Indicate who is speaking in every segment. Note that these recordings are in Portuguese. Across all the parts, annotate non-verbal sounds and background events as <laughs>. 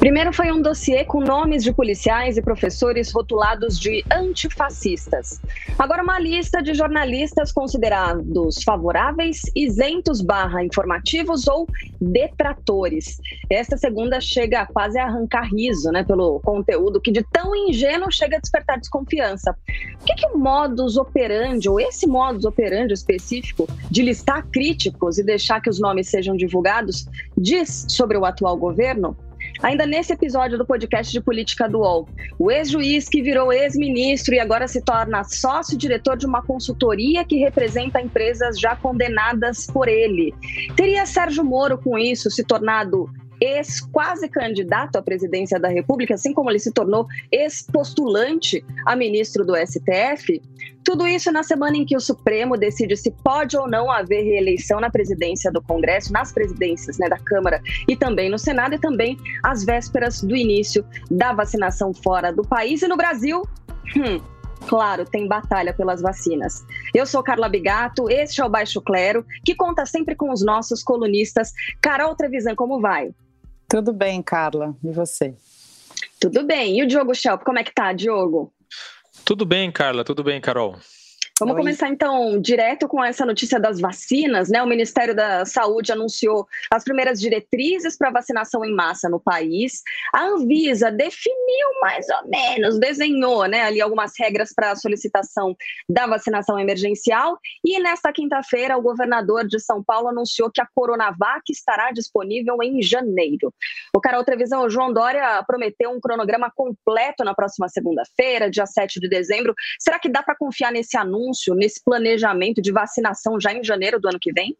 Speaker 1: Primeiro foi um dossiê com nomes de policiais e professores rotulados de antifascistas. Agora uma lista de jornalistas considerados favoráveis, isentos barra informativos ou detratores. Esta segunda chega quase a arrancar riso né, pelo conteúdo que de tão ingênuo chega a despertar desconfiança. O que, que o modus operandi, ou esse modus operandi específico, de listar críticos e deixar que os nomes sejam divulgados, diz sobre o atual governo? Ainda nesse episódio do podcast de política do UOL, o ex-juiz que virou ex-ministro e agora se torna sócio-diretor de uma consultoria que representa empresas já condenadas por ele. Teria Sérgio Moro, com isso, se tornado ex-quase candidato à presidência da República, assim como ele se tornou ex-postulante a ministro do STF. Tudo isso na semana em que o Supremo decide se pode ou não haver reeleição na presidência do Congresso, nas presidências né, da Câmara e também no Senado, e também às vésperas do início da vacinação fora do país. E no Brasil, hum, Claro, tem batalha pelas vacinas. Eu sou Carla Bigato, este é o Baixo Clero, que conta sempre com os nossos colunistas. Carol Trevisan, como vai?
Speaker 2: Tudo bem, Carla. E você?
Speaker 1: Tudo bem. E o Diogo Schelp, como é que tá, Diogo?
Speaker 3: Tudo bem, Carla. Tudo bem, Carol.
Speaker 1: Vamos Oi. começar então direto com essa notícia das vacinas, né? O Ministério da Saúde anunciou as primeiras diretrizes para vacinação em massa no país. A Anvisa definiu mais ou menos, desenhou, né, ali algumas regras para a solicitação da vacinação emergencial. E nesta quinta-feira, o governador de São Paulo anunciou que a Coronavac estará disponível em janeiro. O Carol Trevisão, o João Dória prometeu um cronograma completo na próxima segunda-feira, dia 7 de dezembro. Será que dá para confiar nesse anúncio? Anúncio, nesse planejamento de vacinação já em janeiro do ano que vem?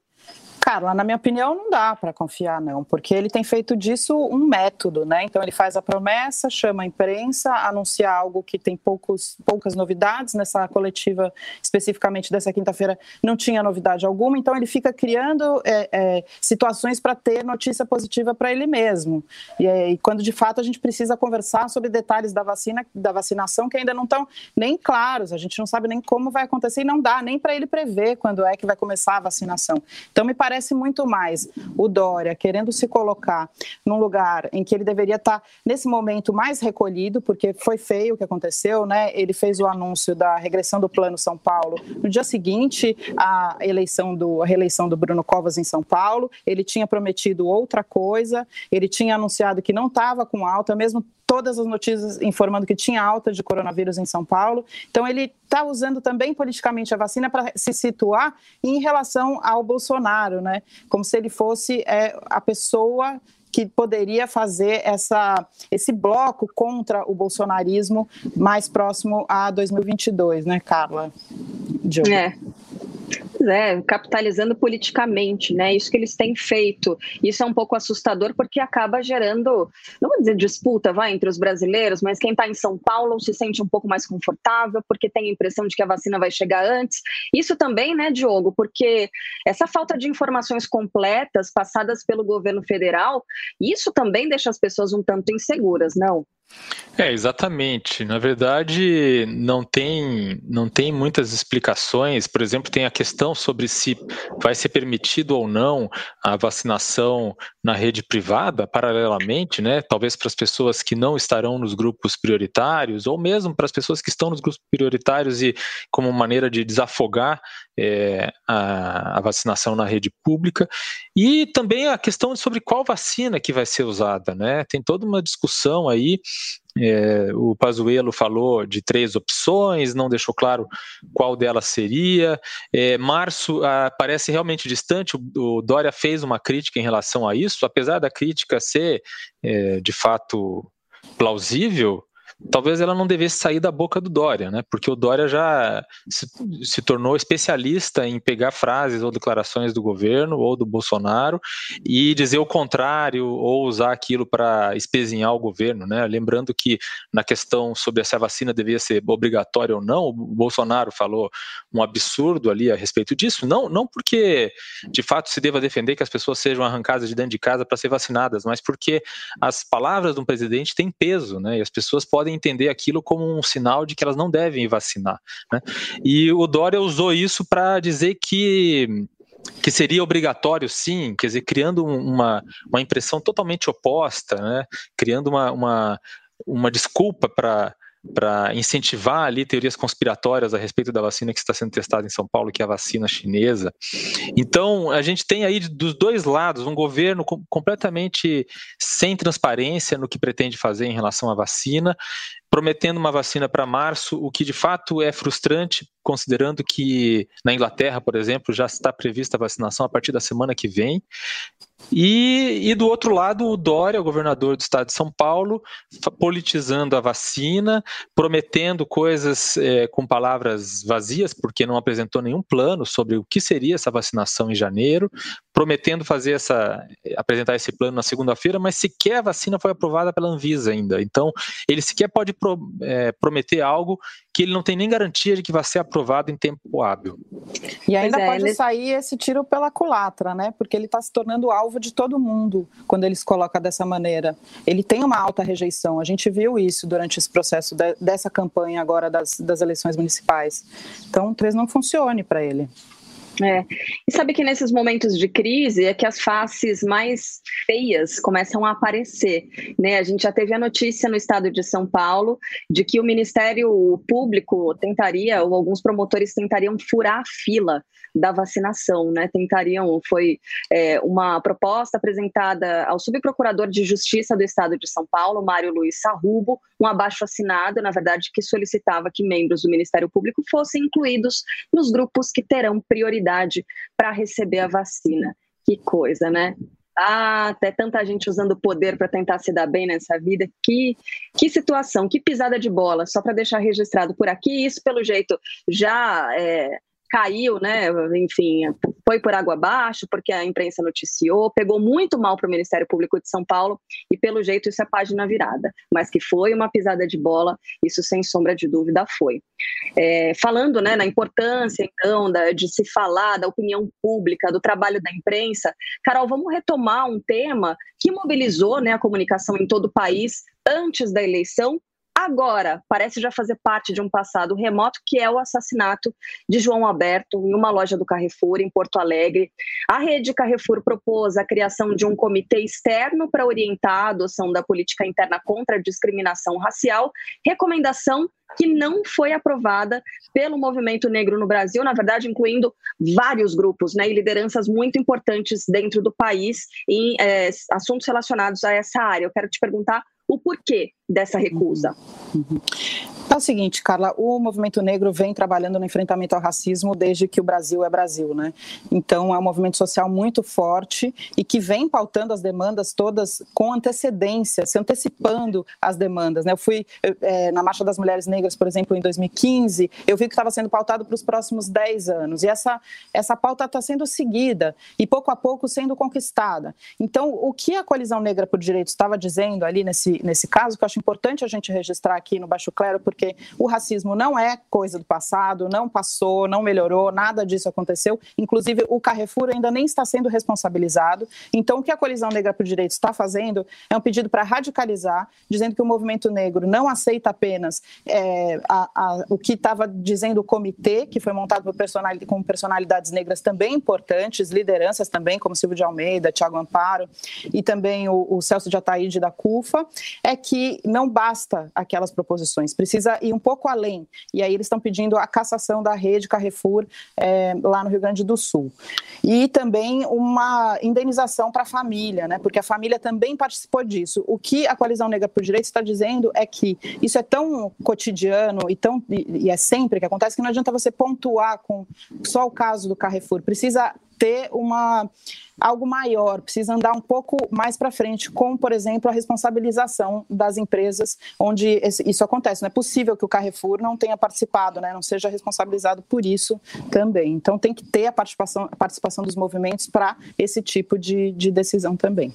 Speaker 2: Carla, na minha opinião, não dá para confiar, não, porque ele tem feito disso um método, né? Então, ele faz a promessa, chama a imprensa, anuncia algo que tem poucos, poucas novidades. Nessa coletiva, especificamente dessa quinta-feira, não tinha novidade alguma. Então, ele fica criando é, é, situações para ter notícia positiva para ele mesmo. E, e, quando de fato a gente precisa conversar sobre detalhes da vacina, da vacinação, que ainda não estão nem claros, a gente não sabe nem como vai acontecer e não dá nem para ele prever quando é que vai começar a vacinação. Então, me parece parece muito mais o Dória querendo se colocar num lugar em que ele deveria estar, nesse momento, mais recolhido, porque foi feio o que aconteceu, né? Ele fez o anúncio da regressão do Plano São Paulo no dia seguinte à eleição do, a reeleição do Bruno Covas em São Paulo. Ele tinha prometido outra coisa, ele tinha anunciado que não estava com alta, mesmo todas as notícias informando que tinha alta de coronavírus em São Paulo. Então, ele está usando também politicamente a vacina para se situar em relação ao Bolsonaro, né? Como se ele fosse é, a pessoa que poderia fazer essa, esse bloco contra o bolsonarismo mais próximo a 2022, né, Carla?
Speaker 1: Diogo. É. É, capitalizando politicamente, né? Isso que eles têm feito. Isso é um pouco assustador porque acaba gerando, não vou dizer disputa, vai, entre os brasileiros, mas quem está em São Paulo se sente um pouco mais confortável porque tem a impressão de que a vacina vai chegar antes. Isso também, né, Diogo, porque essa falta de informações completas passadas pelo governo federal, isso também deixa as pessoas um tanto inseguras, não?
Speaker 3: É, exatamente. Na verdade, não tem, não tem muitas explicações. Por exemplo, tem a questão sobre se vai ser permitido ou não a vacinação na rede privada, paralelamente, né? Talvez para as pessoas que não estarão nos grupos prioritários, ou mesmo para as pessoas que estão nos grupos prioritários e como maneira de desafogar é, a, a, vacinação na rede pública. E também a questão sobre qual vacina que vai ser usada, né? Tem toda uma discussão aí é, o Pazuello falou de três opções, não deixou claro qual delas seria. É, março ah, parece realmente distante. O, o, Dória fez uma crítica em relação a isso, apesar da crítica ser é, de fato plausível. Talvez ela não devesse sair da boca do Dória, né? Porque o Dória já se, se tornou especialista em pegar frases ou declarações do governo ou do Bolsonaro e dizer o contrário ou usar aquilo para espezinhar o governo, né? Lembrando que na questão sobre se a vacina devia ser obrigatória ou não, o Bolsonaro falou um absurdo ali a respeito disso, não, não porque de fato se deva defender que as pessoas sejam arrancadas de podem entender aquilo como um sinal de que elas não devem vacinar, né? E o Dória usou isso para dizer que que seria obrigatório, sim, quer dizer, criando uma, uma impressão totalmente oposta, né? criando uma, uma, uma desculpa para para incentivar ali teorias conspiratórias a respeito da vacina que está sendo testada em São Paulo, que é a vacina chinesa. Então, a gente tem aí dos dois lados um governo completamente sem transparência no que pretende fazer em relação à vacina, prometendo uma vacina para março, o que de fato é frustrante, considerando que na Inglaterra, por exemplo, já está prevista a vacinação a partir da semana que vem. E, e, do outro lado, o Dória, o governador do estado de São Paulo, politizando a vacina, prometendo coisas é, com palavras vazias, porque não apresentou nenhum plano sobre o que seria essa vacinação em janeiro, prometendo fazer essa, apresentar esse plano na segunda-feira, mas sequer a vacina foi aprovada pela Anvisa ainda. Então, ele sequer pode pro, é, prometer algo que ele não tem nem garantia de que vai ser aprovado em tempo hábil.
Speaker 2: E ainda é, pode ele... sair esse tiro pela culatra, né? Porque ele está se tornando alvo de todo mundo quando ele se coloca dessa maneira. Ele tem uma alta rejeição. A gente viu isso durante esse processo de, dessa campanha agora das, das eleições municipais. Então, talvez não funcione para ele.
Speaker 1: É. E sabe que nesses momentos de crise é que as faces mais feias começam a aparecer. Né? A gente já teve a notícia no estado de São Paulo de que o Ministério Público tentaria, ou alguns promotores tentariam furar a fila da vacinação, né? Tentariam, foi é, uma proposta apresentada ao subprocurador de Justiça do Estado de São Paulo, Mário Luiz Sarrubo, um abaixo assinado, na verdade, que solicitava que membros do Ministério Público fossem incluídos nos grupos que terão prioridade para receber a vacina. Que coisa, né? Ah, até tanta gente usando o poder para tentar se dar bem nessa vida. Que, que situação, que pisada de bola. Só para deixar registrado por aqui, isso pelo jeito já é, caiu, né? Enfim, foi por água abaixo, porque a imprensa noticiou, pegou muito mal para o Ministério Público de São Paulo e, pelo jeito, isso é página virada. Mas que foi uma pisada de bola, isso sem sombra de dúvida foi. É, falando né, na importância, então, da, de se falar da opinião pública, do trabalho da imprensa, Carol, vamos retomar um tema que mobilizou né, a comunicação em todo o país antes da eleição agora parece já fazer parte de um passado remoto, que é o assassinato de João Alberto em uma loja do Carrefour, em Porto Alegre. A rede Carrefour propôs a criação de um comitê externo para orientar a adoção da política interna contra a discriminação racial, recomendação que não foi aprovada pelo movimento negro no Brasil, na verdade, incluindo vários grupos né, e lideranças muito importantes dentro do país em é, assuntos relacionados a essa área. Eu quero te perguntar o porquê dessa recusa.
Speaker 2: Uhum. O seguinte, Carla, o movimento negro vem trabalhando no enfrentamento ao racismo desde que o Brasil é Brasil, né? Então é um movimento social muito forte e que vem pautando as demandas todas com antecedência, se antecipando as demandas, né? Eu fui é, na Marcha das Mulheres Negras, por exemplo, em 2015, eu vi que estava sendo pautado para os próximos 10 anos e essa, essa pauta está sendo seguida e pouco a pouco sendo conquistada. Então, o que a Coalizão Negra por Direitos estava dizendo ali nesse, nesse caso, que eu acho importante a gente registrar aqui no Baixo Clero, porque o racismo não é coisa do passado, não passou, não melhorou, nada disso aconteceu. Inclusive, o Carrefour ainda nem está sendo responsabilizado. Então, o que a Colisão Negra por Direitos está fazendo é um pedido para radicalizar, dizendo que o movimento negro não aceita apenas é, a, a, o que estava dizendo o comitê, que foi montado por personalidade, com personalidades negras também importantes, lideranças também, como Silvio de Almeida, Tiago Amparo, e também o, o Celso de Ataíde da CUFA, é que não basta aquelas proposições, precisa ir um pouco além. E aí eles estão pedindo a cassação da rede Carrefour é, lá no Rio Grande do Sul. E também uma indenização para a família, né? porque a família também participou disso. O que a Coalizão Negra por Direitos está dizendo é que isso é tão cotidiano e, tão, e é sempre que acontece que não adianta você pontuar com só o caso do Carrefour. Precisa ter uma algo maior, precisa andar um pouco mais para frente, com, por exemplo, a responsabilização das empresas onde isso acontece. Não é possível que o Carrefour não tenha participado, né, não seja responsabilizado por isso também. Então, tem que ter a participação, a participação dos movimentos para esse tipo de, de decisão também.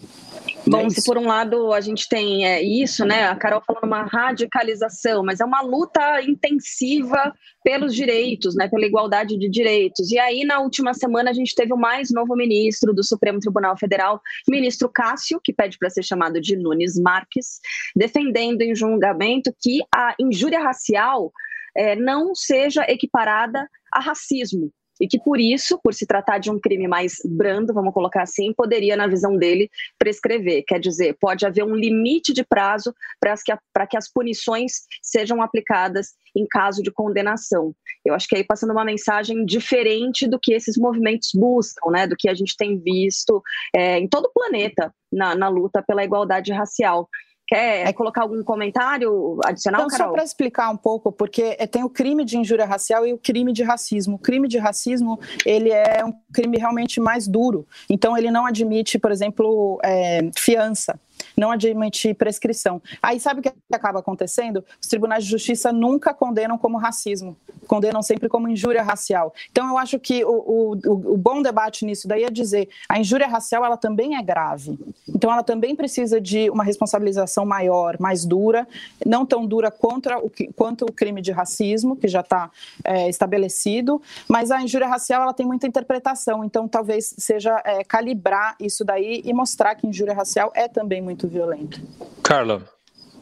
Speaker 1: Bom, é se por um lado a gente tem é, isso, né? A Carol falando uma radicalização, mas é uma luta intensiva pelos direitos, né? Pela igualdade de direitos. E aí, na última semana, a gente teve o mais novo ministro do Supremo Tribunal Federal, ministro Cássio, que pede para ser chamado de Nunes Marques, defendendo em julgamento que a injúria racial é, não seja equiparada a racismo e que por isso, por se tratar de um crime mais brando, vamos colocar assim, poderia, na visão dele, prescrever. Quer dizer, pode haver um limite de prazo para que, que as punições sejam aplicadas em caso de condenação. Eu acho que aí passando uma mensagem diferente do que esses movimentos buscam, né, do que a gente tem visto é, em todo o planeta na, na luta pela igualdade racial. Quer é. colocar algum comentário adicional,
Speaker 2: então,
Speaker 1: Carol?
Speaker 2: Só para explicar um pouco, porque é, tem o crime de injúria racial e o crime de racismo. O crime de racismo, ele é um crime realmente mais duro. Então, ele não admite, por exemplo, é, fiança não admite prescrição. Aí sabe o que acaba acontecendo? Os tribunais de justiça nunca condenam como racismo, condenam sempre como injúria racial. Então eu acho que o, o, o bom debate nisso daí é dizer a injúria racial ela também é grave. Então ela também precisa de uma responsabilização maior, mais dura, não tão dura contra o, quanto o crime de racismo, que já está é, estabelecido, mas a injúria racial ela tem muita interpretação, então talvez seja é, calibrar isso daí e mostrar que injúria racial é também muito violento.
Speaker 3: Carla,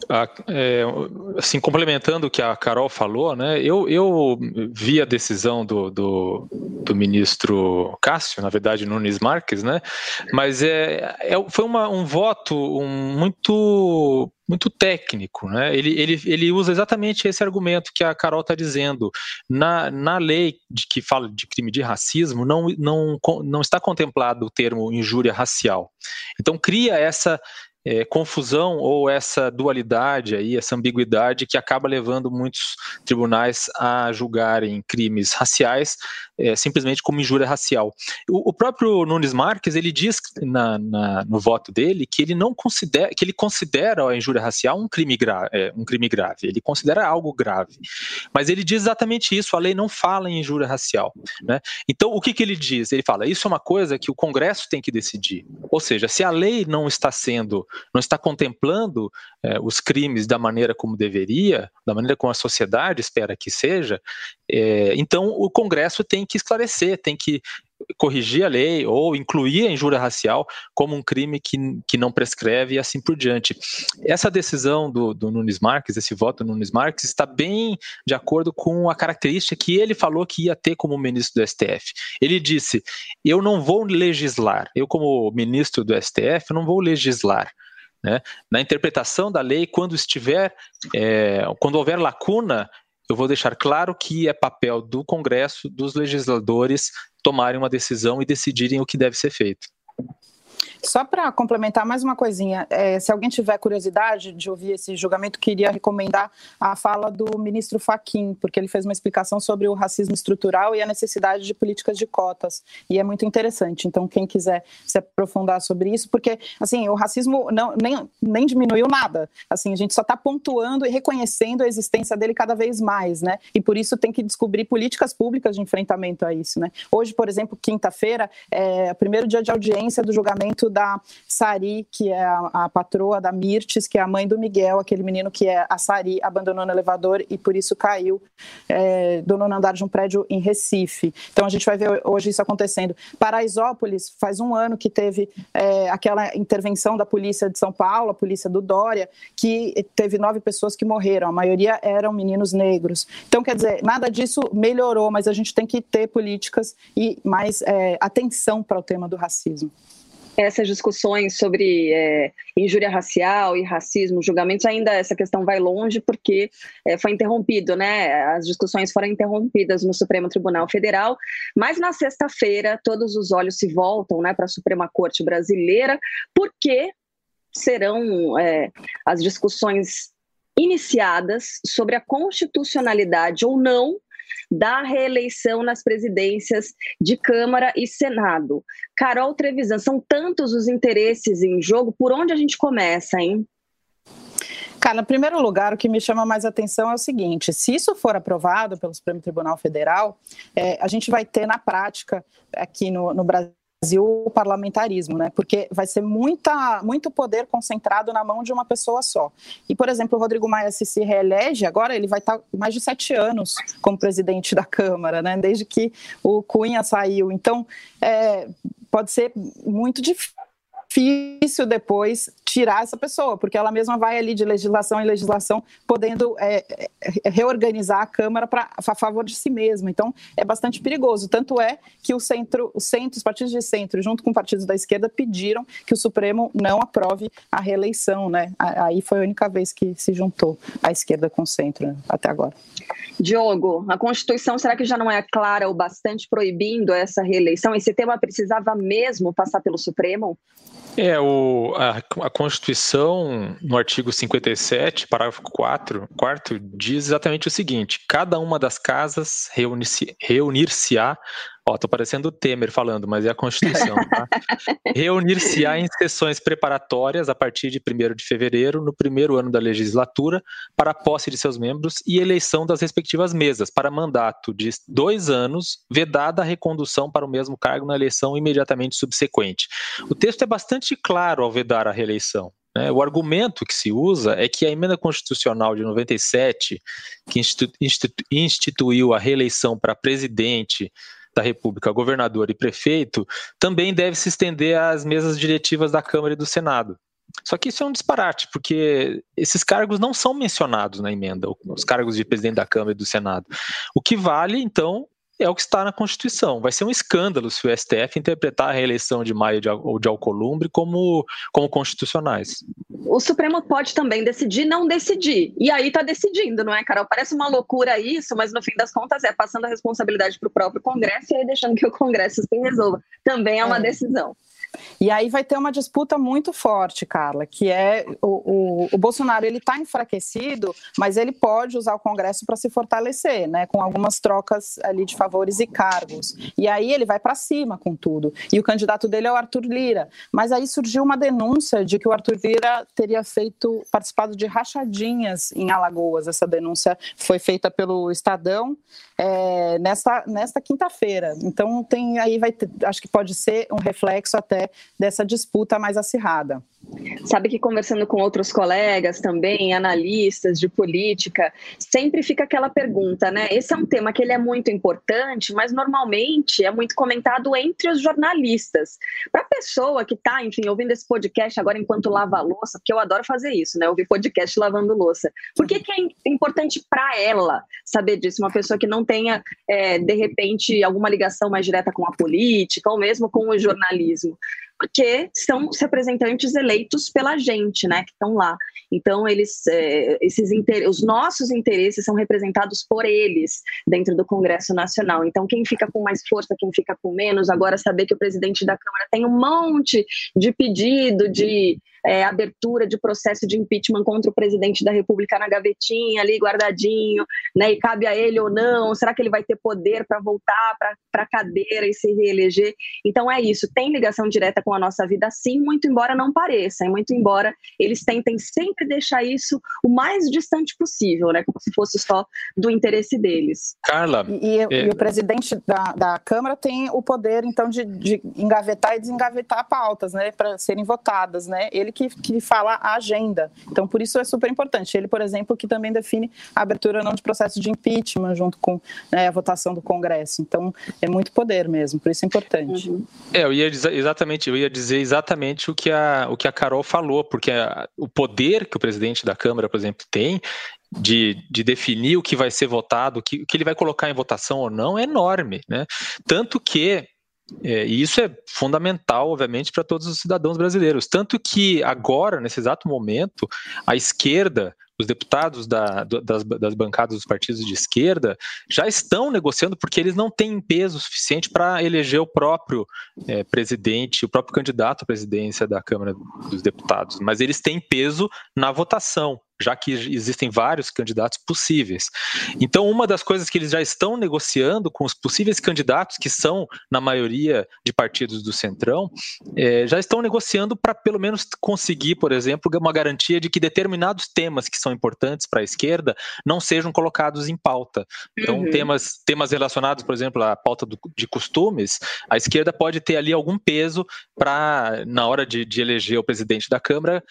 Speaker 3: a, é, assim, complementando o que a Carol falou, né, eu, eu vi a decisão do, do, do, ministro Cássio, na verdade Nunes Marques, né, mas é, é foi uma, um voto um, muito muito técnico, né? Ele, ele, ele usa exatamente esse argumento que a Carol está dizendo. Na, na lei de que fala de crime de racismo, não, não, não está contemplado o termo injúria racial. Então cria essa é, confusão ou essa dualidade aí, essa ambiguidade que acaba levando muitos tribunais a julgarem crimes raciais é, simplesmente como injúria racial. O, o, próprio Nunes Marques ele diz na, na, no voto dele que ele não considera que ele considera a injúria racial um crime, gra, é, um crime grave. Ele considera algo grave, mas ele diz exatamente isso. A lei não fala em injúria racial, né? Então o que, que ele diz? Ele fala isso é uma coisa que o Congresso tem que decidir. Ou seja, se a lei não está sendo, não está contemplando é, os crimes da maneira como deveria, da maneira como a sociedade espera que seja, é, então o Congresso tem que esclarecer, tem que corrigir a lei ou incluir a injúria racial como um crime que, que não prescreve e assim por diante. Essa decisão do, do Nunes Marques, esse voto do Nunes Marques, está bem de acordo com a característica que ele falou que ia ter como ministro do STF. Ele disse: Eu não vou legislar, eu, como ministro do STF, não vou legislar. Né? Na interpretação da lei, quando estiver, é, quando houver lacuna, eu vou deixar claro que é papel do Congresso, dos legisladores, tomarem uma decisão e decidirem o que deve ser feito.
Speaker 2: Só para complementar mais uma coisinha, é, se alguém tiver curiosidade de ouvir esse julgamento, queria recomendar a fala do ministro Faquim, porque ele fez uma explicação sobre o racismo estrutural e a necessidade de políticas de cotas. E é muito interessante. Então, quem quiser se aprofundar sobre isso, porque assim, o racismo não, nem, nem diminuiu nada. Assim, a gente só está pontuando e reconhecendo a existência dele cada vez mais, né? E por isso tem que descobrir políticas públicas de enfrentamento a isso, né? Hoje, por exemplo, quinta-feira, é o primeiro dia de audiência do julgamento da Sari, que é a, a, patroa da Mirtes, que é a mãe do Miguel, aquele menino que é a Sari, abandonou no elevador e por isso caiu é, do nono andar de um prédio em Recife. Então a gente vai ver hoje isso acontecendo. Paraisópolis, faz um ano que teve é, aquela intervenção da polícia de São Paulo, a polícia do Dória, que teve nove pessoas que morreram, a maioria eram meninos negros. Então, quer dizer, nada disso melhorou, mas a gente tem que ter políticas e mais é, atenção para o tema do racismo
Speaker 1: essas discussões sobre é, injúria racial e racismo, julgamentos, ainda essa questão vai longe porque é, foi interrompido, né? As discussões foram interrompidas no Supremo Tribunal Federal, mas na sexta-feira todos os olhos se voltam né, para a Suprema Corte Brasileira, porque serão é, as discussões iniciadas sobre a constitucionalidade ou não da reeleição nas presidências de Câmara e Senado. Carol Trevisan, são tantos os interesses em jogo, por onde a gente começa, hein?
Speaker 2: Cara, em primeiro lugar, o que me chama mais atenção é o seguinte: se isso for aprovado pelo Supremo Tribunal Federal, é, a gente vai ter na prática aqui no, no Brasil o parlamentarismo, né? Porque vai ser muita, muito poder concentrado na mão de uma pessoa só. E, por exemplo, o Rodrigo Maia, se se reelege, agora ele vai estar mais de sete anos como presidente da Câmara, né? Desde que o Cunha saiu. Então, é, pode ser muito difícil difícil depois tirar essa pessoa, porque ela mesma vai ali de legislação em legislação, podendo é, é, reorganizar a Câmara pra, a favor de si mesma. Então, é bastante perigoso. Tanto é que o centro, o centro, os partidos de centro, junto com partidos da esquerda, pediram que o Supremo não aprove a reeleição. Né? Aí foi a única vez que se juntou a esquerda com o centro né, até agora.
Speaker 1: Diogo, a Constituição será que já não é clara o bastante proibindo essa reeleição? Esse tema precisava mesmo passar pelo Supremo?
Speaker 3: É, o, a, a, Constituição, no artigo 57, parágrafo 4, quarto, diz exatamente o seguinte: cada uma das casas reunir-se-á reunir Ó, tô parecendo o Temer falando, mas é a Constituição, tá? <laughs> Reunir-se-á em sessões preparatórias a partir de 1 de fevereiro, no primeiro ano da legislatura, para a posse de seus membros e eleição das respectivas mesas, para mandato de dois anos, vedada a recondução para o mesmo cargo na eleição imediatamente subsequente. O texto é bastante claro ao vedar a reeleição. Né? O argumento que se usa é que a emenda constitucional de 97, que instituiu a reeleição para presidente, da República, governador e prefeito, também deve se estender às mesas diretivas da Câmara e do Senado. Só que isso é um disparate, porque esses cargos não são mencionados na emenda, os cargos de presidente da Câmara e do Senado. O que vale, então, é o que está na Constituição. Vai ser um escândalo se o STF interpretar a reeleição de Maio ou de Alcolumbre como, como constitucionais.
Speaker 1: O Supremo pode também decidir não decidir. E aí está decidindo, não é, Carol? Parece uma loucura isso, mas no fim das contas é passando a responsabilidade para o próprio Congresso e aí deixando que o Congresso se resolva. Também é uma é. decisão.
Speaker 2: E aí vai ter uma disputa muito forte, Carla, que é o, o, o Bolsonaro ele está enfraquecido, mas ele pode usar o Congresso para se fortalecer, né, com algumas trocas ali de favores e cargos. E aí ele vai para cima com tudo. E o candidato dele é o Arthur Lira. Mas aí surgiu uma denúncia de que o Arthur Lira teria feito participado de rachadinhas em Alagoas. Essa denúncia foi feita pelo Estadão é, nesta, nesta quinta-feira. Então tem aí vai ter, acho que pode ser um reflexo até dessa disputa mais acirrada.
Speaker 1: Sabe que conversando com outros colegas também, analistas de política, sempre fica aquela pergunta, né? Esse é um tema que ele é muito importante, mas normalmente é muito comentado entre os jornalistas. Para a pessoa que está, enfim, ouvindo esse podcast agora enquanto lava louça, porque eu adoro fazer isso, né? Ouvir podcast lavando louça. Por que, que é importante para ela saber disso? Uma pessoa que não tenha, é, de repente, alguma ligação mais direta com a política ou mesmo com o jornalismo porque são os representantes eleitos pela gente, né, que estão lá. Então, eles, é, esses os nossos interesses são representados por eles dentro do Congresso Nacional. Então, quem fica com mais força, quem fica com menos, agora saber que o presidente da Câmara tem um monte de pedido de é, abertura de processo de impeachment contra o presidente da República na gavetinha ali guardadinho, né? E cabe a ele ou não? Será que ele vai ter poder para voltar para a cadeira e se reeleger? Então é isso. Tem ligação direta com a nossa vida, sim, muito embora não pareça, e muito embora eles tentem sempre deixar isso o mais distante possível, né? Como se fosse só do interesse deles.
Speaker 3: Carla.
Speaker 2: E, é... e o presidente da, da Câmara tem o poder, então, de, de engavetar e desengavetar pautas, né? Para serem votadas, né? Ele que, que fala a agenda. Então, por isso é super importante. Ele, por exemplo, que também define a abertura não de processo de impeachment junto com né, a votação do Congresso. Então, é muito poder mesmo, por isso é importante. Uhum.
Speaker 3: É, eu ia dizer exatamente, eu ia dizer exatamente o que a, o que a Carol falou, porque a, o poder que o presidente da Câmara, por exemplo, tem de, de, definir o que vai ser votado, o que, o que ele vai colocar em votação ou não, é enorme. Né? Tanto que é, e isso é fundamental, obviamente, para todos os cidadãos brasileiros. Tanto que agora, nesse exato momento, a esquerda, os deputados da, das, das, bancadas dos partidos de esquerda já estão negociando porque eles não têm peso suficiente para eleger o próprio é, presidente, o próprio candidato à presidência da Câmara dos Deputados, mas eles têm peso na votação. Já que existem vários candidatos possíveis. Então, uma das coisas que eles já estão negociando com os possíveis candidatos, que são, na maioria de partidos do Centrão, é, já estão negociando para pelo menos conseguir, por exemplo, uma garantia de que determinados temas que são importantes para a esquerda não sejam colocados em pauta. Então, uhum. temas, temas relacionados, por exemplo, à pauta do, de costumes, a esquerda pode ter ali algum peso para, na hora de, de eleger o presidente da Câmara,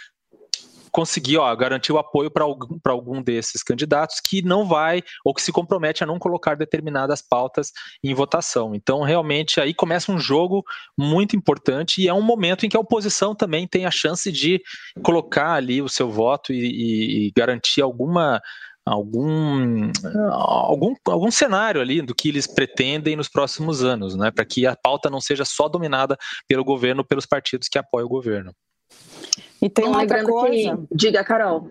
Speaker 3: conseguir ó, garantir o apoio para algum, algum desses candidatos que não vai ou que se compromete a não colocar determinadas pautas em votação. Então, realmente, aí começa um jogo muito importante e é um momento em que a oposição também tem a chance de colocar ali o seu voto e, e, garantir alguma algum, algum, algum cenário ali do que eles pretendem nos próximos anos, né, para que a pauta não seja só dominada pelo governo, pelos partidos que apoiam o governo.
Speaker 2: E tem uma outra coisa. Que...
Speaker 1: Diga, Carol.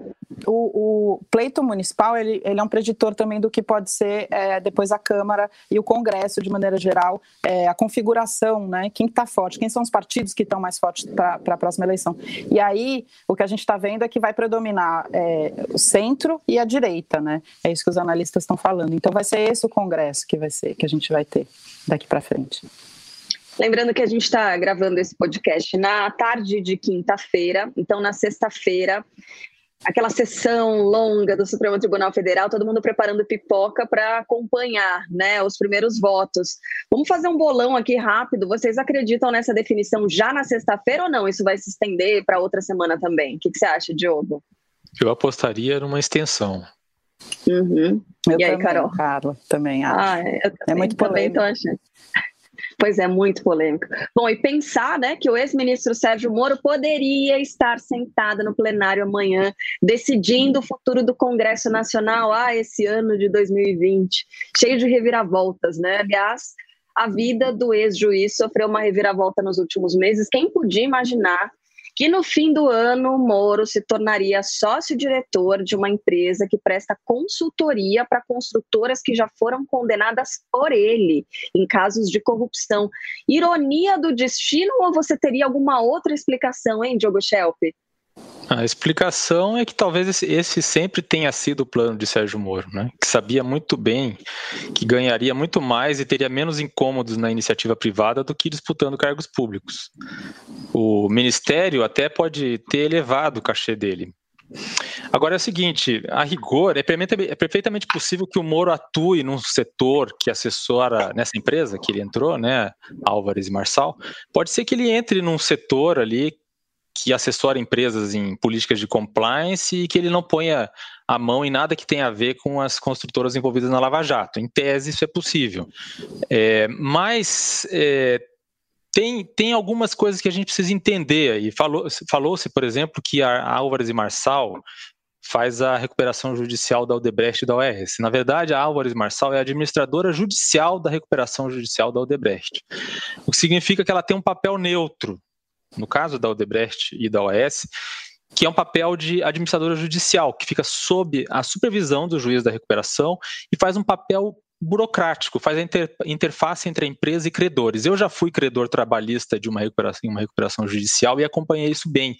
Speaker 2: O, o, pleito municipal ele, ele é um preditor também do que pode ser é, depois a Câmara e o Congresso de maneira geral, é, a configuração, né? Quem está forte, quem são os partidos que estão mais fortes para a próxima eleição. E aí o que a gente está vendo é que vai predominar é, o centro e a direita, né? É isso que os analistas estão falando. Então vai ser esse o Congresso que vai ser que a gente vai ter daqui para frente.
Speaker 1: Lembrando que a gente está gravando esse podcast na tarde de quinta-feira, então na sexta-feira, aquela sessão longa do Supremo Tribunal Federal, todo mundo preparando pipoca para acompanhar né, os primeiros votos. Vamos fazer um bolão aqui rápido. Vocês acreditam nessa definição já na sexta-feira ou não? Isso vai se estender para outra semana também? O que, que, você acha, Diogo?
Speaker 3: Eu apostaria numa extensão.
Speaker 1: Uhum.
Speaker 2: Eu e aí, também, Carol? Carla, também acho. Ah, é, também, é muito polêmico. Também tô achando.
Speaker 1: Pois é, muito polêmico. Bom, e pensar né, que o ex-ministro Sérgio Moro poderia estar sentado no plenário amanhã, decidindo o futuro do Congresso Nacional, ah, esse ano de 2020, cheio de reviravoltas, né? Aliás, a vida do ex-juiz sofreu uma reviravolta nos últimos meses. Quem podia imaginar que no fim do ano Moro se tornaria sócio-diretor de uma empresa que presta consultoria para construtoras que já foram condenadas por ele em casos de corrupção. Ironia do destino ou você teria alguma outra explicação, hein, Diogo Schelp?
Speaker 3: A explicação é que talvez esse sempre tenha sido o plano de Sérgio Moro, né? que sabia muito bem que ganharia muito mais e teria menos incômodos na iniciativa privada do que disputando cargos públicos. O ministério até pode ter elevado o cachê dele. Agora é o seguinte, a rigor, é perfeitamente possível que o Moro atue num setor que assessora nessa empresa que ele entrou, né, Álvares e Marçal, pode ser que ele entre num setor ali que assessora empresas em políticas de compliance e que ele não ponha a mão em nada que tenha a ver com as construtoras envolvidas na Lava Jato. Em tese, isso é possível. É, mas é, tem, tem algumas coisas que a gente precisa entender. E falou-se, falou por exemplo, que a Álvares e Marçal faz a recuperação judicial da Odebrecht e da ORS. Na verdade, a Álvares Marçal é administradora judicial da recuperação judicial da Odebrecht. O que significa que ela tem um papel neutro no caso da Odebrecht e da OAS, que é um papel de administradora judicial, que fica sob a supervisão do juiz da recuperação e faz um papel burocrático, faz a inter, interface entre a empresa e credores. Eu já fui credor trabalhista de uma recuperação, uma recuperação judicial e acompanhei isso bem.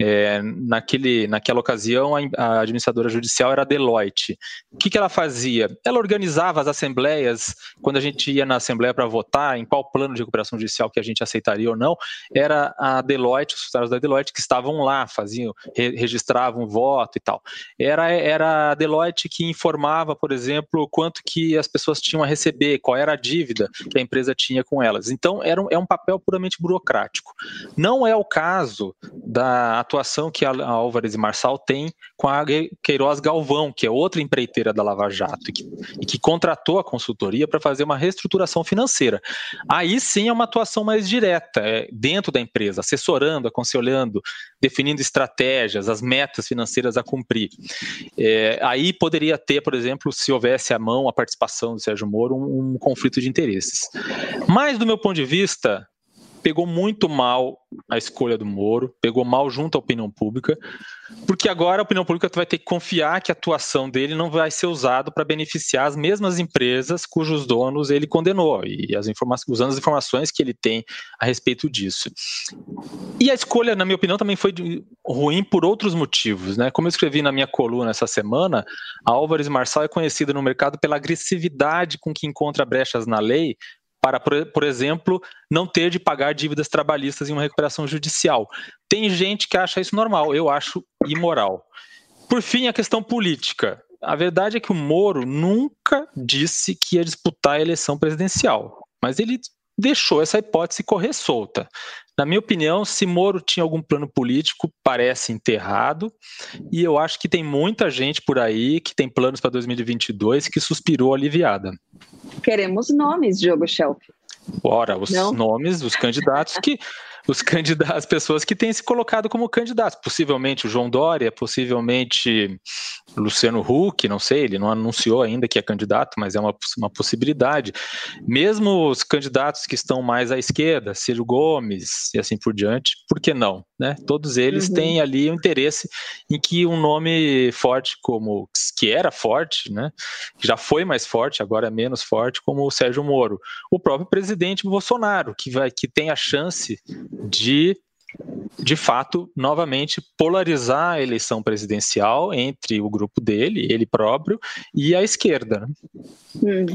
Speaker 3: É, naquele, naquela ocasião, a, a, administradora judicial era a Deloitte. O que, que ela fazia? Ela organizava as assembleias, quando a gente ia na assembleia para votar em qual plano de recuperação judicial que a gente aceitaria ou não, era a Deloitte, os funcionários da Deloitte que estavam lá, faziam, re, registravam voto e tal. Era, era a Deloitte que informava, por exemplo, quanto que as pessoas pessoas tinham a receber, qual era a dívida que a empresa tinha com elas. Então, era um, é um papel puramente burocrático. Não é o caso da atuação que a Álvares e Marçal tem com a Queiroz Galvão, que é outra empreiteira da Lava Jato, e que, e que contratou a consultoria para fazer uma reestruturação financeira. Aí sim é uma atuação mais direta, é, dentro da empresa, assessorando, aconselhando, definindo estratégias, as metas financeiras a cumprir. É, aí poderia ter, por exemplo, se houvesse a mão, a participação do Sérgio Moro um, um conflito de interesses. Mas, do meu ponto de vista, pegou muito mal a escolha do Moro, pegou mal junto à opinião pública, porque agora a opinião pública vai ter que confiar que a atuação dele não vai ser usado para beneficiar as mesmas empresas cujos donos ele condenou, e as informações, usando as informações que ele tem a respeito disso. E a escolha, na minha opinião, também foi ruim por outros motivos. Né? Como eu escrevi na minha coluna essa semana, a Álvares Marçal é conhecida no mercado pela agressividade com que encontra brechas na lei para, por exemplo, não ter de pagar dívidas trabalhistas em uma recuperação judicial. Tem gente que acha isso normal, eu acho imoral. Por fim, a questão política. A verdade é que o Moro nunca disse que ia disputar a eleição presidencial, mas ele deixou essa hipótese correr solta. Na minha opinião, se Moro tinha algum plano político, parece enterrado, e eu acho que tem muita gente por aí que tem planos para 2022 que suspirou aliviada.
Speaker 1: Queremos nomes, Diogo Schelp.
Speaker 3: Ora, os Não? nomes dos candidatos que os candidatos, as pessoas que têm se colocado como candidatos, possivelmente o João Dória, possivelmente Luciano Huck, não sei, ele não anunciou ainda que é candidato, mas é uma, uma possibilidade. Mesmo os candidatos que estão mais à esquerda, Ciro Gomes e assim por diante, por que não? Né? Todos eles uhum. têm ali o um interesse em que um nome forte como que era forte, né? já foi mais forte, agora é menos forte, como o Sérgio Moro. O próprio presidente Bolsonaro, que, vai, que tem a chance de de fato, novamente polarizar a eleição presidencial entre o grupo dele, ele próprio, e a esquerda.
Speaker 2: Hum.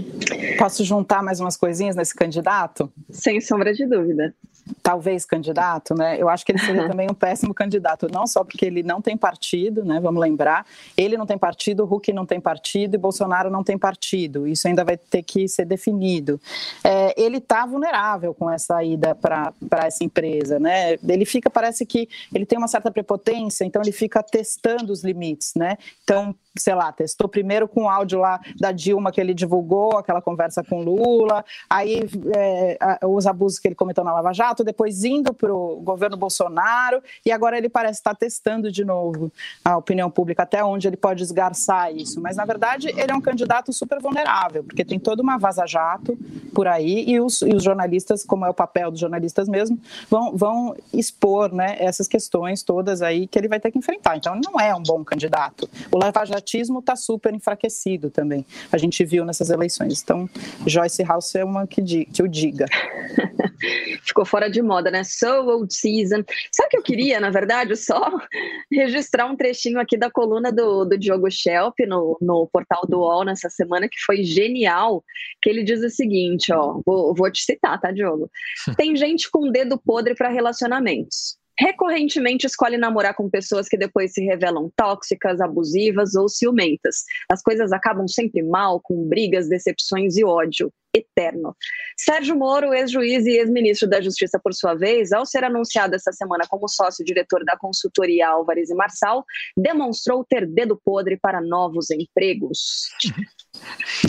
Speaker 2: Posso juntar mais umas coisinhas nesse candidato?
Speaker 1: Sem sombra de dúvida
Speaker 2: talvez candidato, né? Eu acho que ele seria <laughs> também um péssimo candidato, não só porque ele não tem partido, né? Vamos lembrar, ele não tem partido, Huck não tem partido e Bolsonaro não tem partido. Isso ainda vai ter que ser definido. É, ele está vulnerável com essa ida para essa empresa, né? Ele fica, parece que ele tem uma certa prepotência, então ele fica testando os limites, né? Então sei lá, testou primeiro com o áudio lá da Dilma que ele divulgou, aquela conversa com Lula, aí é, os abusos que ele cometeu na Lava Jato, depois indo para o governo Bolsonaro, e agora ele parece estar testando de novo a opinião pública, até onde ele pode esgarçar isso. Mas, na verdade, ele é um candidato super vulnerável, porque tem toda uma vaza-jato por aí, e os, e os, jornalistas, como é o papel dos jornalistas mesmo, vão, vão expor né, essas questões todas aí que ele vai ter que enfrentar. Então, ele não é um bom candidato. O Lava Jato separatismo está super enfraquecido também. A gente viu nessas eleições. Então, Joyce House é uma que, que o diga. <laughs>
Speaker 1: Ficou fora de moda, né? So old season. Sabe o que eu queria, na verdade? Só <laughs> registrar um trechinho aqui da coluna do, do Diogo Schelp no, no portal do UOL nessa semana, que foi genial, que ele diz o seguinte, ó, vou, vou te citar, tá, Diogo? <laughs> Tem gente com dedo podre para relacionamentos recorrentemente escolhe namorar com pessoas que depois se revelam tóxicas, abusivas ou ciumentas. As coisas acabam sempre mal, com brigas, decepções e ódio eterno. Sérgio Moro, ex-juiz e ex-ministro da Justiça, por sua vez, ao ser anunciado essa semana como sócio-diretor da consultoria Álvares e Marçal, demonstrou ter dedo podre para novos empregos.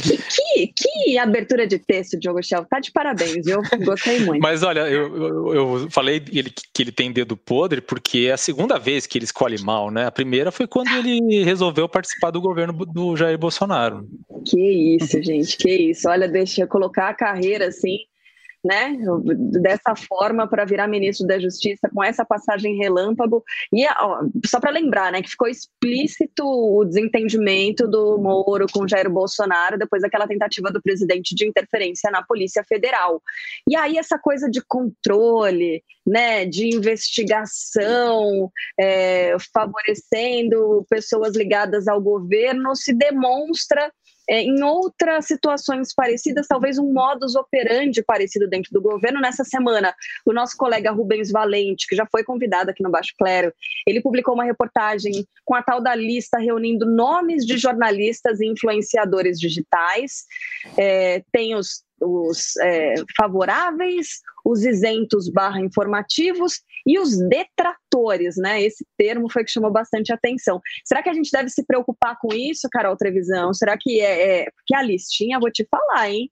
Speaker 1: Que, que, que, abertura de texto, Diogo Shell. Tá de parabéns, eu gostei muito.
Speaker 3: Mas olha, eu, eu, eu falei ele, que ele tem dedo podre porque é a segunda vez que ele escolhe mal, né? A primeira foi quando ele resolveu participar do governo do Jair Bolsonaro.
Speaker 1: Que isso, gente, que isso. Olha, deixa eu colocar a carreira assim né, dessa forma para virar ministro da Justiça com essa passagem relâmpago e ó, só para lembrar, né, que ficou explícito o desentendimento do Moro com Jair Bolsonaro depois daquela tentativa do presidente de interferência na Polícia Federal. E aí essa coisa de controle, né, de investigação, é, favorecendo pessoas ligadas ao governo se demonstra é, em outras situações parecidas, talvez um modus operandi parecido dentro do governo. Nessa semana, o nosso colega Rubens Valente, que já foi convidado aqui no Baixo Clero, ele publicou uma reportagem com a tal da lista reunindo nomes de jornalistas e influenciadores digitais. É, tem os os é, favoráveis, os isentos barra informativos e os detratores, né? Esse termo foi que chamou bastante atenção. Será que a gente deve se preocupar com isso, Carol Trevisão? Será que é, é... Porque a listinha, vou te falar, hein?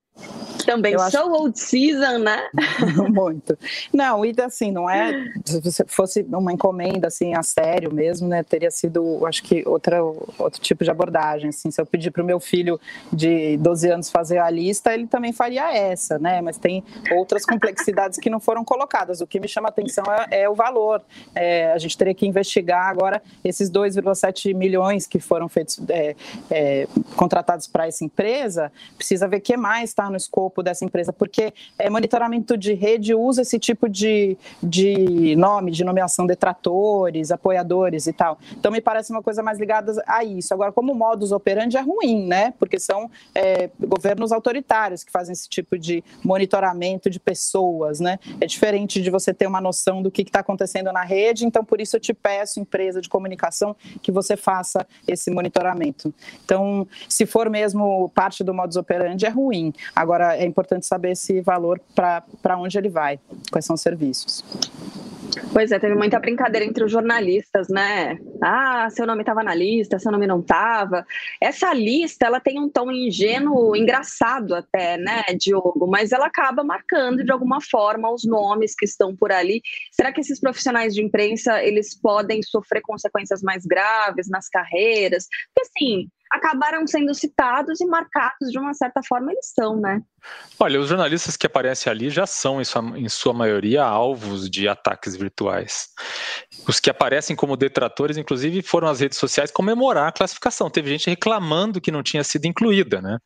Speaker 1: Também eu so old season, né? <laughs>
Speaker 2: Muito. Não, e assim, não é. Se fosse uma encomenda assim a sério mesmo, né? Teria sido, acho que outra, outro tipo de abordagem. Assim, se eu pedir para o meu filho de 12 anos fazer a lista, ele também faria essa, né? Mas tem outras complexidades <laughs> que não foram colocadas. O que me chama atenção é, é o valor. É, a gente teria que investigar agora esses 2,7 milhões que foram feitos, é, é, contratados para essa empresa. Precisa ver o que mais está no escopo dessa empresa, porque é, monitoramento de rede usa esse tipo de, de nome, de nomeação detratores, apoiadores e tal. Então me parece uma coisa mais ligada a isso. Agora, como modus operandi é ruim, né? Porque são é, governos autoritários que fazem esse tipo de monitoramento de pessoas, né? É diferente de você ter uma noção do que está acontecendo na rede, então por isso eu te peço, empresa de comunicação, que você faça esse monitoramento. Então, se for mesmo parte do modus operandi, é ruim. Agora, é importante saber esse valor para onde ele vai, quais são os serviços.
Speaker 1: Pois é, teve muita brincadeira entre os jornalistas, né? Ah, seu nome estava na lista, seu nome não estava. Essa lista, ela tem um tom ingênuo, engraçado até, né, Diogo? Mas ela acaba marcando de alguma forma os nomes que estão por ali. Será que esses profissionais de imprensa, eles podem sofrer consequências mais graves nas carreiras? Porque assim, acabaram sendo citados e marcados de uma certa forma eles são, né?
Speaker 3: Olha, os jornalistas que aparecem ali já são, em sua, em sua maioria, alvos de ataques virtuais. Os que aparecem como detratores, inclusive, foram às redes sociais comemorar a classificação. Teve gente reclamando que não tinha sido incluída, né?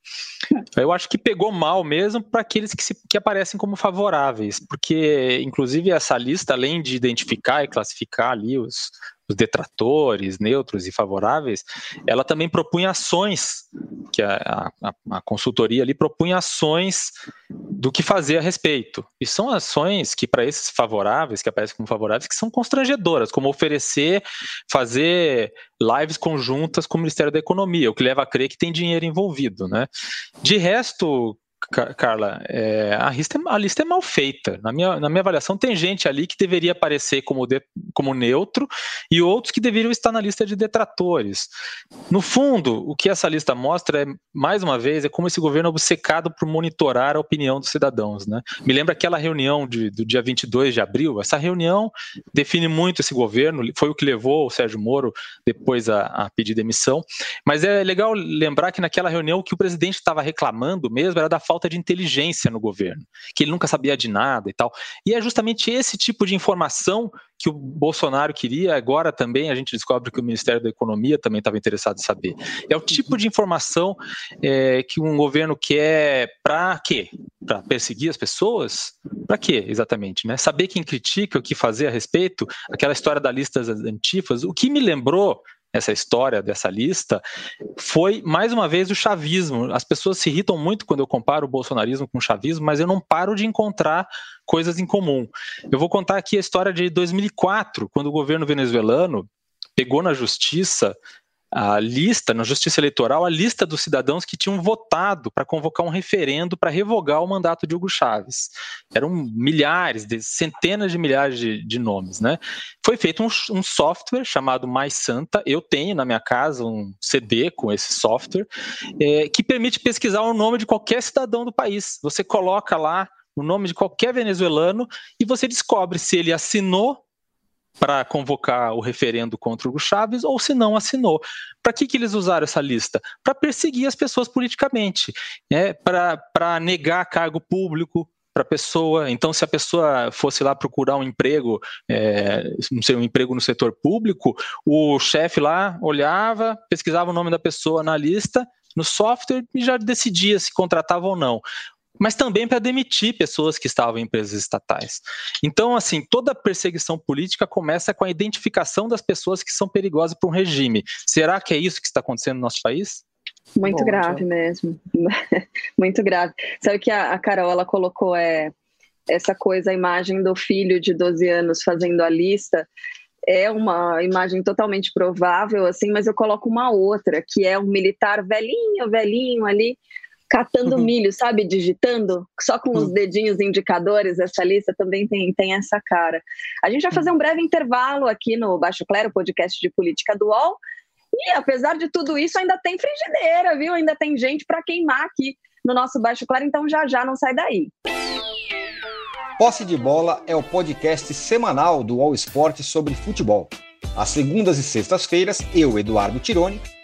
Speaker 3: Eu acho que pegou mal mesmo para aqueles que, se, que aparecem como favoráveis, porque, inclusive, essa lista, além de identificar e classificar ali os, os detratores, neutros e favoráveis, ela também propunha ações, que a, a, a, consultoria ali propunha ações do que fazer a respeito. E são ações que, para esses favoráveis, que aparecem como favoráveis, que são constrangedoras, como oferecer, fazer lives conjuntas com o Ministério da Economia, o que leva a crer que tem dinheiro envolvido. Né? De resto, Carla, é, a, lista é, a, lista é, mal feita. Na minha, na minha avaliação, tem gente ali que deveria aparecer como, de, como neutro e outros que deveriam estar na lista de detratores. No fundo, o que essa lista mostra é, mais uma vez, é como esse governo é obcecado por monitorar a opinião dos cidadãos. Né? Me lembra aquela reunião de, do dia 22 de abril. Essa reunião define muito esse governo, foi o que levou o Sérgio Moro depois a, a pedir demissão. Mas é legal lembrar que naquela reunião o que o presidente estava reclamando mesmo era da falta de inteligência no governo, que ele nunca sabia de nada e tal. E é justamente esse tipo de informação que o Bolsonaro queria, agora também a gente descobre que o Ministério da Economia também estava interessado em saber. É o tipo de informação é, que um governo quer para quê? Para perseguir as pessoas? Para quê, exatamente? Né? Saber quem critica, o que fazer a respeito, aquela história da lista das antifas, o que me lembrou essa história dessa lista foi mais uma vez o chavismo. As pessoas se irritam muito quando eu comparo o bolsonarismo com o chavismo, mas eu não paro de encontrar coisas em comum. Eu vou contar aqui a história de 2004, quando o governo venezuelano pegou na justiça a lista, na Justiça Eleitoral, a lista dos cidadãos que tinham votado para convocar um referendo para revogar o mandato de Hugo Chávez. Eram milhares, centenas de milhares de, de nomes. Né? Foi feito um, um, software chamado Mais Santa. Eu tenho na minha casa um CD com esse software, é, que permite pesquisar o nome de qualquer cidadão do país. Você coloca lá o nome de qualquer venezuelano e você descobre se ele assinou para convocar o referendo contra o Chávez ou se não assinou. Para que, que eles usaram essa lista? Para perseguir as pessoas politicamente, né? para negar cargo público, para a pessoa. Então, se a pessoa fosse lá procurar um emprego, é, não sei, um emprego no setor público, o chefe lá olhava, pesquisava o nome da pessoa na lista, no software e já decidia se contratava ou não mas também para demitir pessoas que estavam em empresas estatais. Então, assim, toda perseguição política começa com a identificação das pessoas que são perigosas para um regime. Será que é isso que está acontecendo no nosso país?
Speaker 1: Muito Bom, grave mesmo, <laughs> muito grave. Sabe que a, a Carol ela colocou é essa coisa, a imagem do filho de 12 anos fazendo a lista é uma imagem totalmente provável, assim, mas eu coloco uma outra, que é um militar velhinho, velhinho ali, catando uhum. milho, sabe? Digitando, só com os uhum. dedinhos indicadores, essa lista também tem, tem essa cara. A gente vai fazer um breve intervalo aqui no Baixo Clero, podcast de política do UOL. E apesar de tudo isso, ainda tem frigideira, viu? Ainda tem gente para queimar aqui no nosso Baixo Claro, então já já não sai daí.
Speaker 4: Posse de Bola é o podcast semanal do All Sport sobre futebol. Às segundas e sextas-feiras, eu, Eduardo Tironi,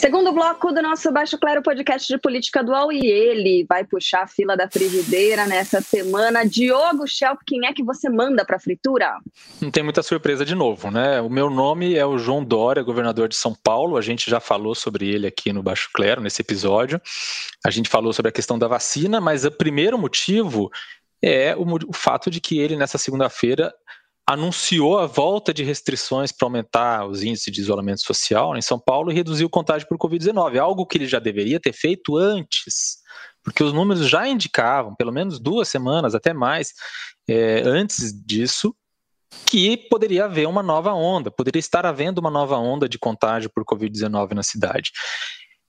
Speaker 1: Segundo bloco do nosso Baixo Claro podcast de política dual e ele vai puxar a fila da frigideira nessa semana. Diogo Schelp, quem é que você manda para a fritura?
Speaker 3: Não tem muita surpresa de novo, né? O meu nome é o João Dória, governador de São Paulo. A gente já falou sobre ele aqui no Baixo Clero, nesse episódio. A gente falou sobre a questão da vacina, mas o primeiro motivo é o, o fato de que ele, nessa segunda-feira, anunciou a volta de restrições para aumentar os índices de isolamento social em São Paulo e reduzir o contágio por Covid-19, algo que ele já deveria ter feito antes, porque os números já indicavam, pelo menos duas semanas, até mais, é, antes disso, que poderia haver uma nova onda, poderia estar havendo uma nova onda de contágio por Covid-19 na cidade.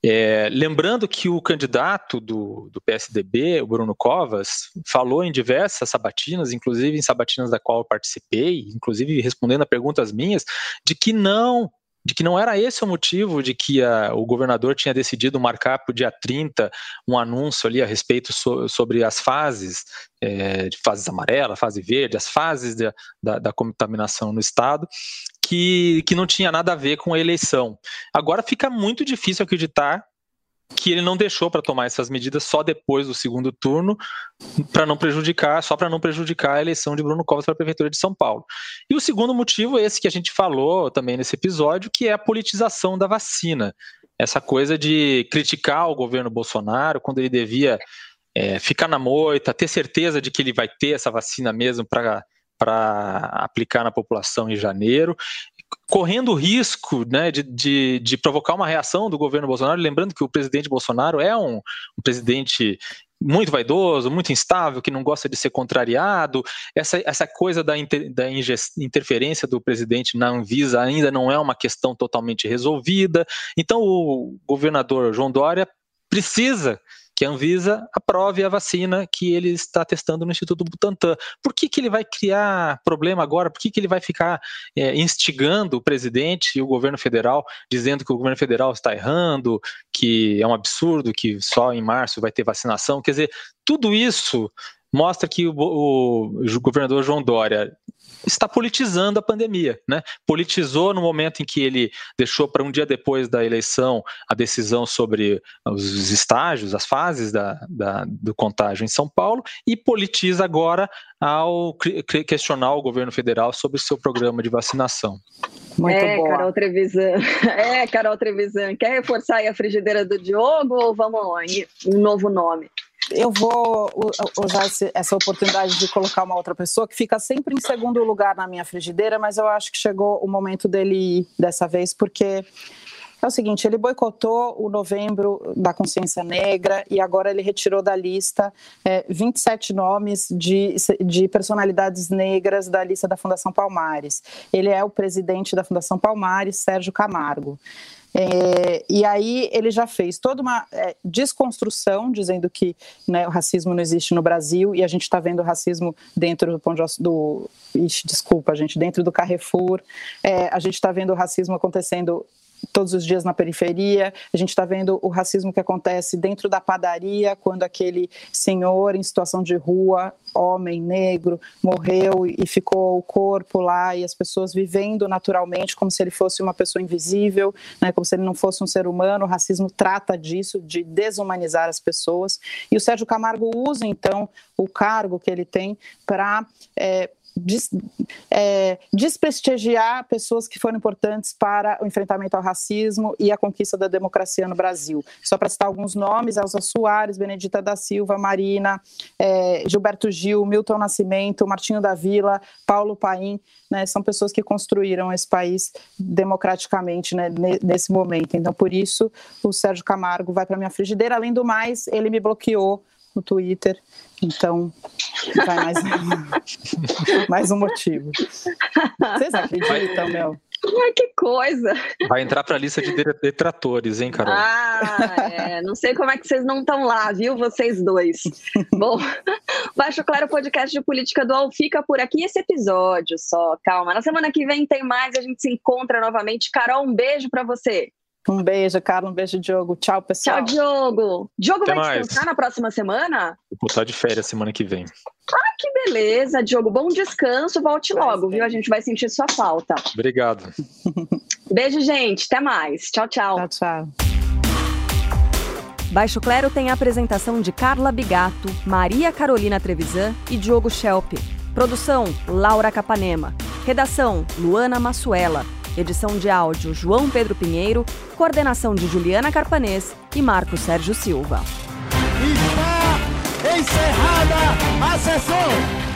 Speaker 3: É, lembrando que o candidato do, do, PSDB, o Bruno Covas, falou em diversas sabatinas, inclusive em sabatinas da qual eu participei, inclusive respondendo a perguntas minhas, de que não de que não era esse o motivo de que a, o governador tinha decidido marcar para o dia 30 um anúncio ali a respeito so, sobre as fases, é, de fases amarela, fase verde, as fases de, da, da contaminação no estado, que, que não tinha nada a ver com a eleição. Agora fica muito difícil acreditar que ele não deixou para tomar essas medidas só depois do segundo turno, para não prejudicar, só para não prejudicar a eleição de Bruno Covas para a prefeitura de São Paulo. E o segundo motivo é esse que a gente falou também nesse episódio, que é a politização da vacina. Essa coisa de criticar o governo Bolsonaro quando ele devia é, ficar na moita, ter certeza de que ele vai ter essa vacina mesmo para para aplicar na população em janeiro, correndo o risco né, de, de, de, provocar uma reação do governo Bolsonaro, lembrando que o presidente Bolsonaro é um, um presidente muito vaidoso, muito instável, que não gosta de ser contrariado. Essa, essa coisa da, inter, da interferência do presidente na Anvisa ainda não é uma questão totalmente resolvida. Então, o governador João Dória precisa que a Anvisa aprove a vacina que ele está testando no Instituto Butantan. Por que, que ele vai criar problema agora? Por que, que ele vai ficar é, instigando o presidente e o governo federal, dizendo que o governo federal está errando, que é um absurdo, que só em março vai ter vacinação? Quer dizer, tudo isso mostra que o, o, o governador João Dória está politizando a pandemia, né? Politizou no momento em que ele deixou para um dia depois da eleição a decisão sobre os estágios, as fases da, da, do contágio em São Paulo e politiza agora ao questionar o governo federal sobre o seu programa de vacinação.
Speaker 1: Muito é, boa. Carol Trevisan. <laughs> É, Carol Trevisan. Quer reforçar aí a frigideira do Diogo ou vamos em um novo nome?
Speaker 2: Eu vou usar essa oportunidade de colocar uma outra pessoa que fica sempre em segundo lugar na minha frigideira, mas eu acho que chegou o momento dele ir dessa vez, porque é o seguinte, ele boicotou o novembro da consciência negra e agora ele retirou da lista é, 27 nomes de, de personalidades negras da lista da Fundação Palmares. Ele é o presidente da Fundação Palmares, Sérgio Camargo. É, e aí ele já fez toda uma é, desconstrução, dizendo que né, o racismo não existe no Brasil, e a gente está vendo o racismo dentro do pão de, do. Ixi, desculpa, gente, dentro do Carrefour. É, a gente está vendo o racismo acontecendo todos os dias na periferia. A gente está vendo o racismo que acontece dentro da padaria, quando aquele senhor em situação de rua, homem negro, morreu e ficou o corpo lá e as pessoas vivendo naturalmente como se ele fosse uma pessoa invisível, né, como se ele não fosse um ser humano. O racismo trata disso, de desumanizar as pessoas. E o Sérgio Camargo usa, então, o cargo que ele tem para. É, des, é, desprestigiar pessoas que foram importantes para o enfrentamento ao racismo e a conquista da democracia no Brasil. Só para citar alguns nomes: Elza Soares, Benedita da Silva, Marina, é, Gilberto Gil, Milton Nascimento, Martinho da Vila, Paulo Paim, né, são pessoas que construíram esse país democraticamente né, nesse momento. Então, por isso, o Sérgio Camargo vai para minha frigideira. Além do mais, ele me bloqueou no Twitter. Então, vai mais, <laughs> mais um motivo. Vocês acreditam, meu?
Speaker 1: Ai, que coisa!
Speaker 3: Vai entrar para a lista de detratores, hein, Carol?
Speaker 1: Ah, é. Não sei como é que vocês não estão lá, viu, vocês dois. Bom, <laughs> Baixo Claro Podcast de Política Dual fica por aqui esse episódio só. Calma, na semana que vem tem mais, a gente se encontra novamente. Carol, um beijo para você.
Speaker 2: Um beijo, Carlos. Um beijo, Diogo. Tchau, pessoal.
Speaker 1: Tchau, Diogo. Diogo
Speaker 3: Até
Speaker 1: vai
Speaker 3: mais.
Speaker 1: descansar na próxima semana?
Speaker 3: Vou estar de férias semana que vem.
Speaker 1: Ah, que beleza, Diogo. Bom descanso. Volte
Speaker 2: Vai,
Speaker 1: logo, viu? A gente vai sentir sua falta.
Speaker 3: Obrigado. <laughs>
Speaker 1: Beijo, gente. Até mais. Tchau, tchau.
Speaker 2: Tchau, tchau.
Speaker 5: Baixo Clero tem a apresentação de Carla Bigato, Maria Carolina Trevisan e Diogo Schelp. Produção: Laura Capanema. Redação: Luana Massuela. Edição de áudio: João Pedro Pinheiro. Coordenação de Juliana Carpanês e Marco Sérgio Silva.
Speaker 6: Está encerrada a sessão.